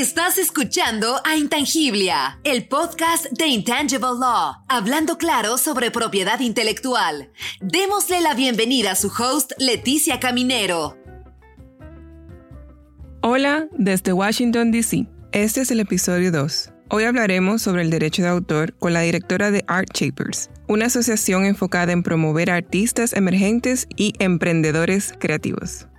Estás escuchando a Intangiblia, el podcast de Intangible Law, hablando claro sobre propiedad intelectual. Démosle la bienvenida a su host, Leticia Caminero. Hola, desde Washington, D.C. Este es el episodio 2. Hoy hablaremos sobre el derecho de autor con la directora de Art Shapers, una asociación enfocada en promover artistas emergentes y emprendedores creativos.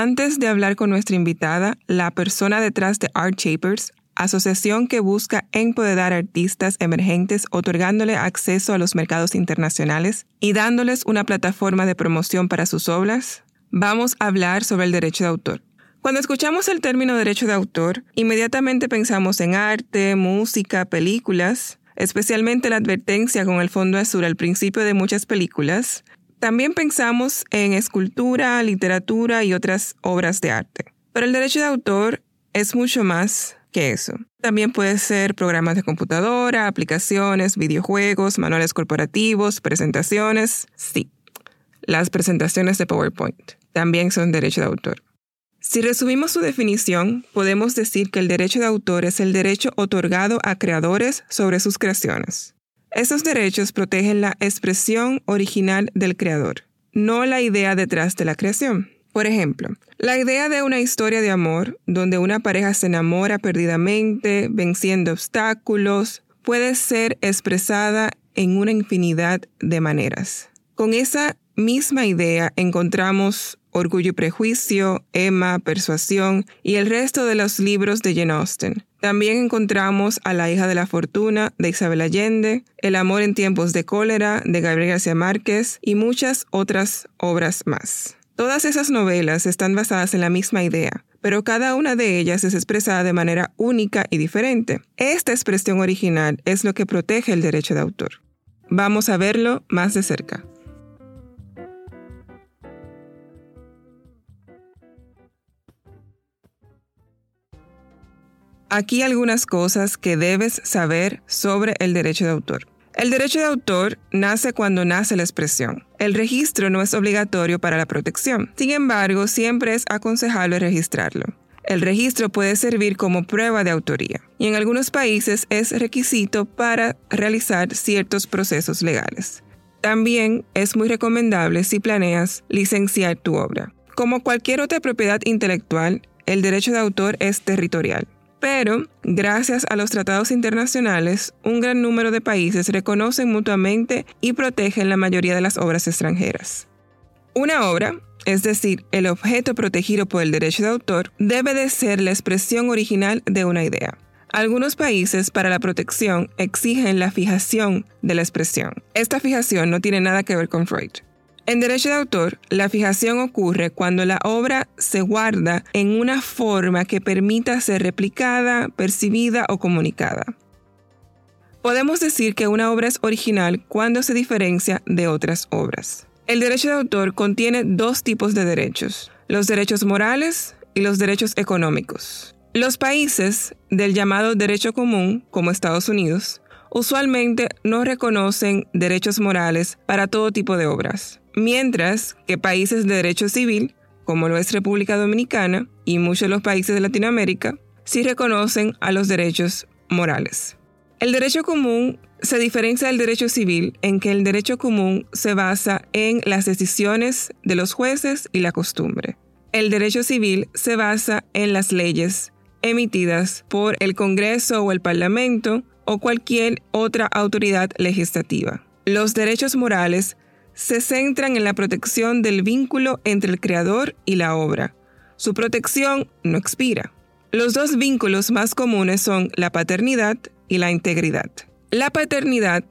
Antes de hablar con nuestra invitada, la persona detrás de Art Shapers, asociación que busca empoderar artistas emergentes otorgándole acceso a los mercados internacionales y dándoles una plataforma de promoción para sus obras, vamos a hablar sobre el derecho de autor. Cuando escuchamos el término derecho de autor, inmediatamente pensamos en arte, música, películas, especialmente la advertencia con el fondo azul al principio de muchas películas, también pensamos en escultura, literatura y otras obras de arte. Pero el derecho de autor es mucho más que eso. También puede ser programas de computadora, aplicaciones, videojuegos, manuales corporativos, presentaciones. Sí, las presentaciones de PowerPoint también son derecho de autor. Si resumimos su definición, podemos decir que el derecho de autor es el derecho otorgado a creadores sobre sus creaciones. Esos derechos protegen la expresión original del creador, no la idea detrás de la creación. Por ejemplo, la idea de una historia de amor, donde una pareja se enamora perdidamente, venciendo obstáculos, puede ser expresada en una infinidad de maneras. Con esa misma idea encontramos Orgullo y Prejuicio, Emma, Persuasión y el resto de los libros de Jane Austen. También encontramos a La hija de la fortuna de Isabel Allende, El amor en tiempos de cólera de Gabriel García Márquez y muchas otras obras más. Todas esas novelas están basadas en la misma idea, pero cada una de ellas es expresada de manera única y diferente. Esta expresión original es lo que protege el derecho de autor. Vamos a verlo más de cerca. Aquí algunas cosas que debes saber sobre el derecho de autor. El derecho de autor nace cuando nace la expresión. El registro no es obligatorio para la protección. Sin embargo, siempre es aconsejable registrarlo. El registro puede servir como prueba de autoría y en algunos países es requisito para realizar ciertos procesos legales. También es muy recomendable si planeas licenciar tu obra. Como cualquier otra propiedad intelectual, el derecho de autor es territorial. Pero, gracias a los tratados internacionales, un gran número de países reconocen mutuamente y protegen la mayoría de las obras extranjeras. Una obra, es decir, el objeto protegido por el derecho de autor, debe de ser la expresión original de una idea. Algunos países para la protección exigen la fijación de la expresión. Esta fijación no tiene nada que ver con Freud. En derecho de autor, la fijación ocurre cuando la obra se guarda en una forma que permita ser replicada, percibida o comunicada. Podemos decir que una obra es original cuando se diferencia de otras obras. El derecho de autor contiene dos tipos de derechos, los derechos morales y los derechos económicos. Los países del llamado derecho común, como Estados Unidos, usualmente no reconocen derechos morales para todo tipo de obras mientras que países de derecho civil, como lo es República Dominicana y muchos de los países de Latinoamérica, sí reconocen a los derechos morales. El derecho común se diferencia del derecho civil en que el derecho común se basa en las decisiones de los jueces y la costumbre. El derecho civil se basa en las leyes emitidas por el Congreso o el Parlamento o cualquier otra autoridad legislativa. Los derechos morales se centran en la protección del vínculo entre el creador y la obra. Su protección no expira. Los dos vínculos más comunes son la paternidad y la integridad. La paternidad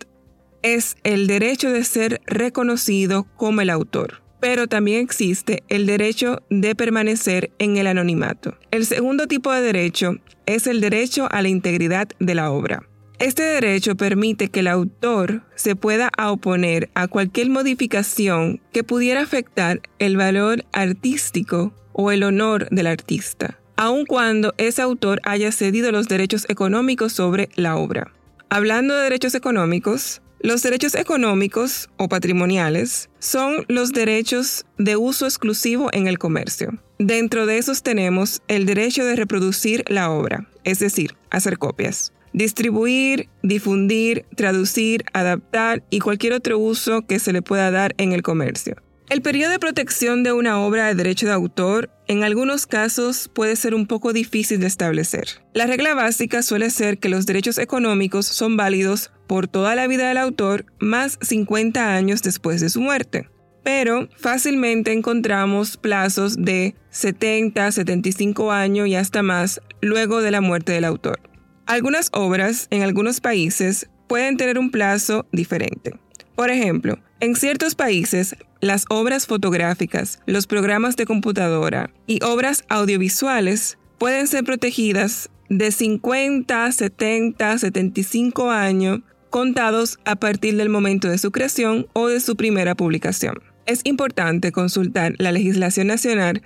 es el derecho de ser reconocido como el autor, pero también existe el derecho de permanecer en el anonimato. El segundo tipo de derecho es el derecho a la integridad de la obra. Este derecho permite que el autor se pueda oponer a cualquier modificación que pudiera afectar el valor artístico o el honor del artista, aun cuando ese autor haya cedido los derechos económicos sobre la obra. Hablando de derechos económicos, los derechos económicos o patrimoniales son los derechos de uso exclusivo en el comercio. Dentro de esos tenemos el derecho de reproducir la obra, es decir, hacer copias. Distribuir, difundir, traducir, adaptar y cualquier otro uso que se le pueda dar en el comercio. El periodo de protección de una obra de derecho de autor en algunos casos puede ser un poco difícil de establecer. La regla básica suele ser que los derechos económicos son válidos por toda la vida del autor más 50 años después de su muerte. Pero fácilmente encontramos plazos de 70, 75 años y hasta más luego de la muerte del autor. Algunas obras en algunos países pueden tener un plazo diferente. Por ejemplo, en ciertos países, las obras fotográficas, los programas de computadora y obras audiovisuales pueden ser protegidas de 50, 70, 75 años contados a partir del momento de su creación o de su primera publicación. Es importante consultar la legislación nacional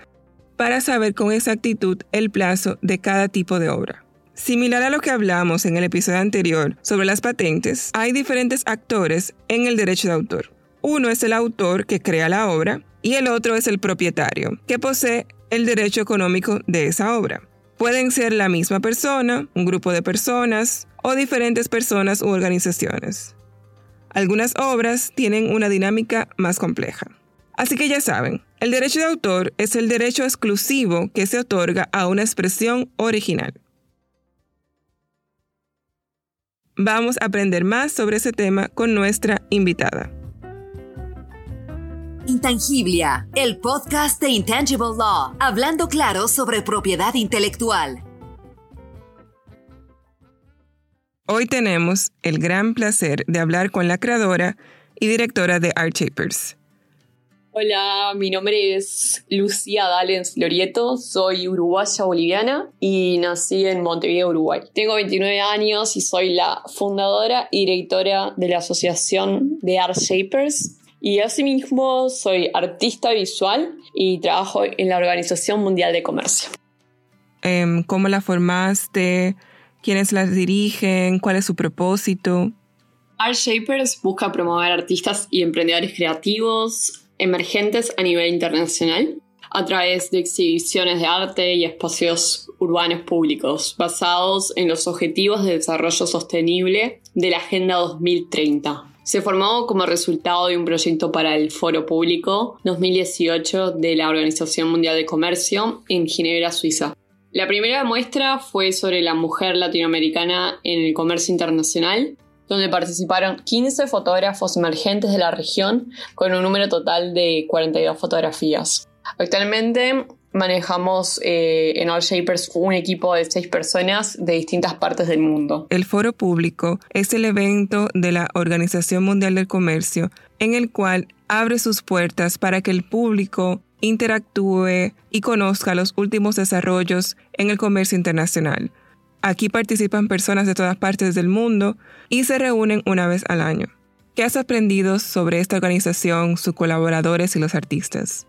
para saber con exactitud el plazo de cada tipo de obra. Similar a lo que hablamos en el episodio anterior sobre las patentes, hay diferentes actores en el derecho de autor. Uno es el autor que crea la obra y el otro es el propietario, que posee el derecho económico de esa obra. Pueden ser la misma persona, un grupo de personas o diferentes personas u organizaciones. Algunas obras tienen una dinámica más compleja. Así que ya saben, el derecho de autor es el derecho exclusivo que se otorga a una expresión original. Vamos a aprender más sobre ese tema con nuestra invitada. Intangiblia, el podcast de Intangible Law, hablando claro sobre propiedad intelectual. Hoy tenemos el gran placer de hablar con la creadora y directora de Art Shapers. Hola, mi nombre es Lucía Dalens Lorieto, soy uruguaya boliviana y nací en Montevideo, Uruguay. Tengo 29 años y soy la fundadora y directora de la Asociación de Art Shapers, y asimismo soy artista visual y trabajo en la Organización Mundial de Comercio. Em, ¿Cómo la formaste? ¿Quiénes la dirigen? ¿Cuál es su propósito? Art Shapers busca promover artistas y emprendedores creativos emergentes a nivel internacional a través de exhibiciones de arte y espacios urbanos públicos basados en los Objetivos de Desarrollo Sostenible de la Agenda 2030. Se formó como resultado de un proyecto para el Foro Público 2018 de la Organización Mundial de Comercio en Ginebra, Suiza. La primera muestra fue sobre la mujer latinoamericana en el comercio internacional, donde participaron 15 fotógrafos emergentes de la región con un número total de 42 fotografías. Actualmente manejamos eh, en All Shapers un equipo de seis personas de distintas partes del mundo. El foro público es el evento de la Organización Mundial del Comercio en el cual abre sus puertas para que el público interactúe y conozca los últimos desarrollos en el comercio internacional. Aquí participan personas de todas partes del mundo y se reúnen una vez al año. ¿Qué has aprendido sobre esta organización, sus colaboradores y los artistas?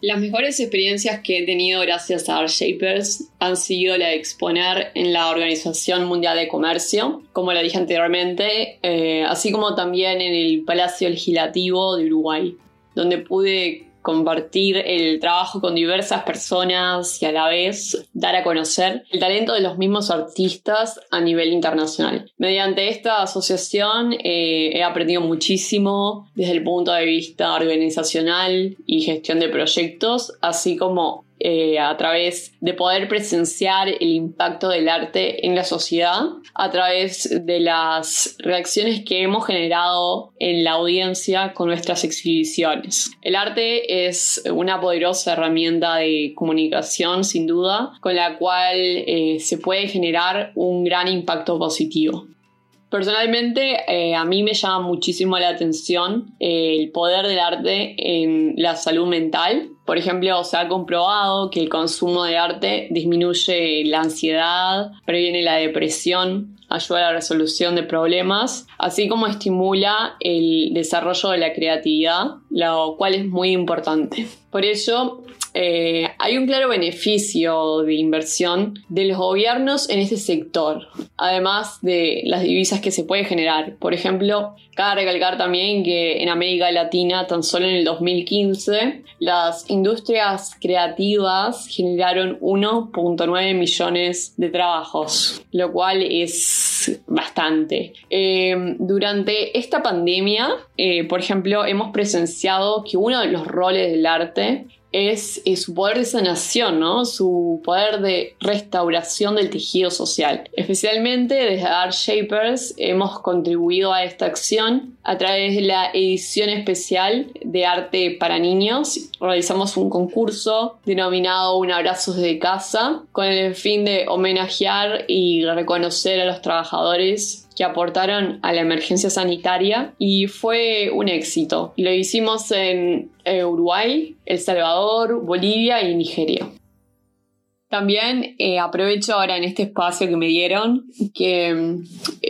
Las mejores experiencias que he tenido gracias a Art Shapers han sido la de exponer en la Organización Mundial de Comercio, como lo dije anteriormente, eh, así como también en el Palacio Legislativo de Uruguay, donde pude compartir el trabajo con diversas personas y a la vez dar a conocer el talento de los mismos artistas a nivel internacional. Mediante esta asociación eh, he aprendido muchísimo desde el punto de vista organizacional y gestión de proyectos, así como eh, a través de poder presenciar el impacto del arte en la sociedad, a través de las reacciones que hemos generado en la audiencia con nuestras exhibiciones. El arte es una poderosa herramienta de comunicación, sin duda, con la cual eh, se puede generar un gran impacto positivo. Personalmente, eh, a mí me llama muchísimo la atención el poder del arte en la salud mental. Por ejemplo, se ha comprobado que el consumo de arte disminuye la ansiedad, previene la depresión, ayuda a la resolución de problemas, así como estimula el desarrollo de la creatividad, lo cual es muy importante. Por ello, eh, hay un claro beneficio de inversión de los gobiernos en este sector, además de las divisas que se puede generar. Por ejemplo, cabe recalcar también que en América Latina, tan solo en el 2015, las industrias creativas generaron 1.9 millones de trabajos, lo cual es bastante. Eh, durante esta pandemia, eh, por ejemplo, hemos presenciado que uno de los roles del arte es, su poder de sanación, ¿no? su poder de restauración del tejido social. Especialmente desde Art Shapers hemos contribuido a esta acción a través de la edición especial de arte para niños. Realizamos un concurso denominado Un abrazo desde casa con el fin de homenajear y reconocer a los trabajadores aportaron a la emergencia sanitaria y fue un éxito. Lo hicimos en eh, Uruguay, El Salvador, Bolivia y Nigeria. También eh, aprovecho ahora en este espacio que me dieron que mm,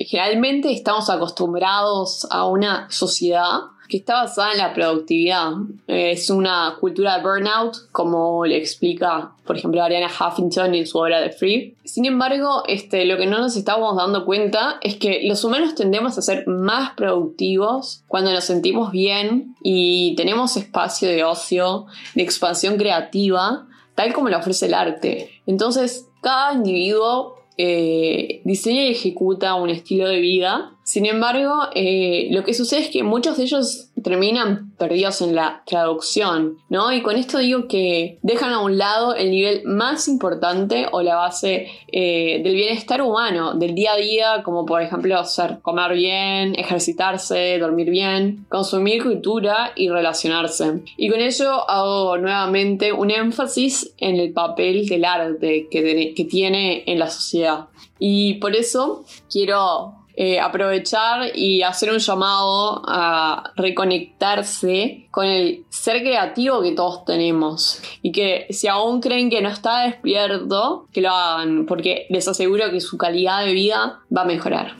generalmente estamos acostumbrados a una sociedad que está basada en la productividad. Es una cultura de burnout, como le explica, por ejemplo, Ariana Huffington en su obra de Free. Sin embargo, este, lo que no nos estamos dando cuenta es que los humanos tendemos a ser más productivos cuando nos sentimos bien y tenemos espacio de ocio, de expansión creativa, tal como lo ofrece el arte. Entonces, cada individuo eh, diseña y ejecuta un estilo de vida. Sin embargo, eh, lo que sucede es que muchos de ellos terminan perdidos en la traducción, ¿no? Y con esto digo que dejan a un lado el nivel más importante o la base eh, del bienestar humano, del día a día, como por ejemplo ser, comer bien, ejercitarse, dormir bien, consumir cultura y relacionarse. Y con ello hago nuevamente un énfasis en el papel del arte que, que tiene en la sociedad. Y por eso quiero eh, aprovechar y hacer un llamado a reconectarse con el ser creativo que todos tenemos y que si aún creen que no está despierto, que lo hagan porque les aseguro que su calidad de vida va a mejorar.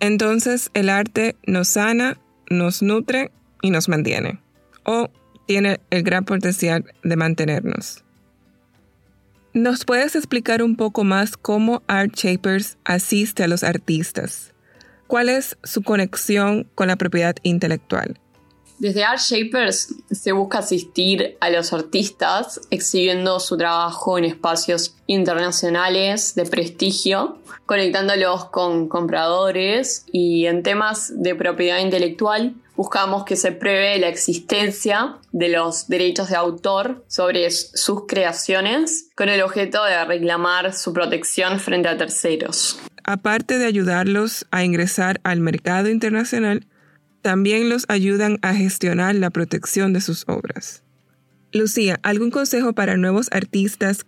Entonces el arte nos sana, nos nutre y nos mantiene o tiene el gran potencial de mantenernos. ¿Nos puedes explicar un poco más cómo Art Shapers asiste a los artistas? ¿Cuál es su conexión con la propiedad intelectual? Desde Art Shapers se busca asistir a los artistas exhibiendo su trabajo en espacios internacionales de prestigio, conectándolos con compradores y en temas de propiedad intelectual buscamos que se prevé la existencia de los derechos de autor sobre sus creaciones con el objeto de reclamar su protección frente a terceros. Aparte de ayudarlos a ingresar al mercado internacional, también los ayudan a gestionar la protección de sus obras. Lucía, ¿algún consejo para nuevos artistas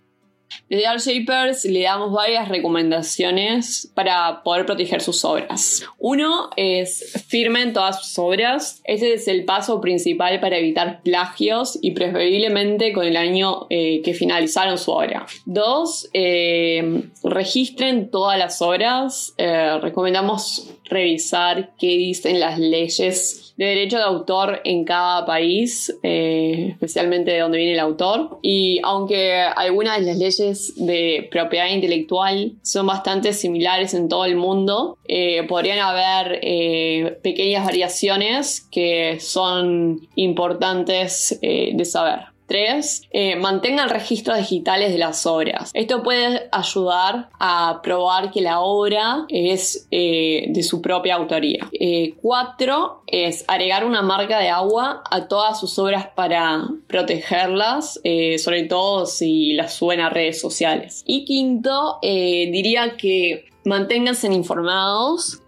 desde Art Shapers le damos varias recomendaciones para poder proteger sus obras. Uno es firmen todas sus obras. Ese es el paso principal para evitar plagios y preferiblemente con el año eh, que finalizaron su obra. Dos, eh, registren todas las obras. Eh, recomendamos revisar qué dicen las leyes de derecho de autor en cada país, eh, especialmente de donde viene el autor. Y aunque algunas de las leyes de propiedad intelectual son bastante similares en todo el mundo, eh, podrían haber eh, pequeñas variaciones que son importantes de saber. 3. Eh, mantengan registros digitales de las obras. Esto puede ayudar a probar que la obra es eh, de su propia autoría. 4. Eh, es agregar una marca de agua a todas sus obras para protegerlas, sobre todo si las suben a redes sociales. Y quinto, diría que manténganse informados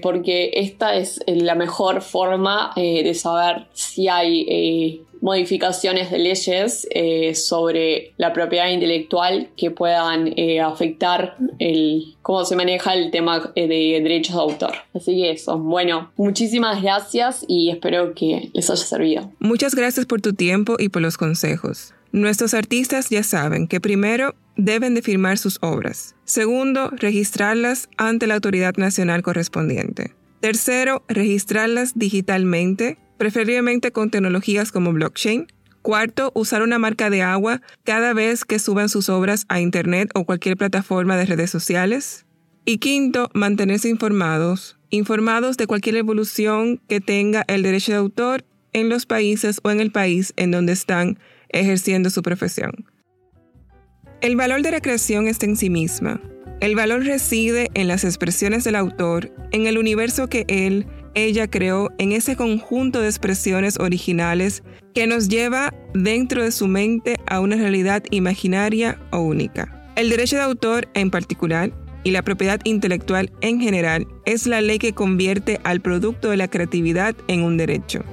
porque esta es la mejor forma de saber si hay modificaciones de leyes eh, sobre la propiedad intelectual que puedan eh, afectar el cómo se maneja el tema eh, de derechos de autor. Así que eso, bueno, muchísimas gracias y espero que les haya servido. Muchas gracias por tu tiempo y por los consejos. Nuestros artistas ya saben que primero deben de firmar sus obras. Segundo, registrarlas ante la autoridad nacional correspondiente. Tercero, registrarlas digitalmente preferiblemente con tecnologías como blockchain. Cuarto, usar una marca de agua cada vez que suban sus obras a Internet o cualquier plataforma de redes sociales. Y quinto, mantenerse informados, informados de cualquier evolución que tenga el derecho de autor en los países o en el país en donde están ejerciendo su profesión. El valor de la creación está en sí misma. El valor reside en las expresiones del autor, en el universo que él, ella creó, en ese conjunto de expresiones originales que nos lleva dentro de su mente a una realidad imaginaria o única. El derecho de autor en particular y la propiedad intelectual en general es la ley que convierte al producto de la creatividad en un derecho.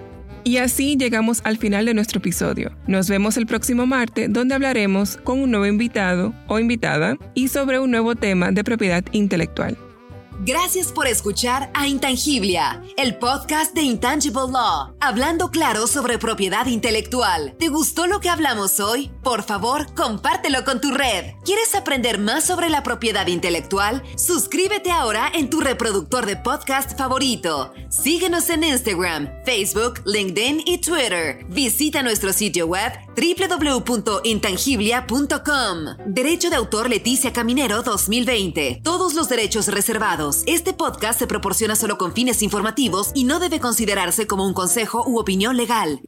Y así llegamos al final de nuestro episodio. Nos vemos el próximo martes donde hablaremos con un nuevo invitado o invitada y sobre un nuevo tema de propiedad intelectual. Gracias por escuchar a Intangiblia, el podcast de Intangible Law, hablando claro sobre propiedad intelectual. ¿Te gustó lo que hablamos hoy? Por favor, compártelo con tu red. ¿Quieres aprender más sobre la propiedad intelectual? Suscríbete ahora en tu reproductor de podcast favorito. Síguenos en Instagram, Facebook, LinkedIn y Twitter. Visita nuestro sitio web www.intangiblia.com. Derecho de autor Leticia Caminero 2020. Todos los derechos reservados este podcast se proporciona solo con fines informativos y no debe considerarse como un consejo u opinión legal.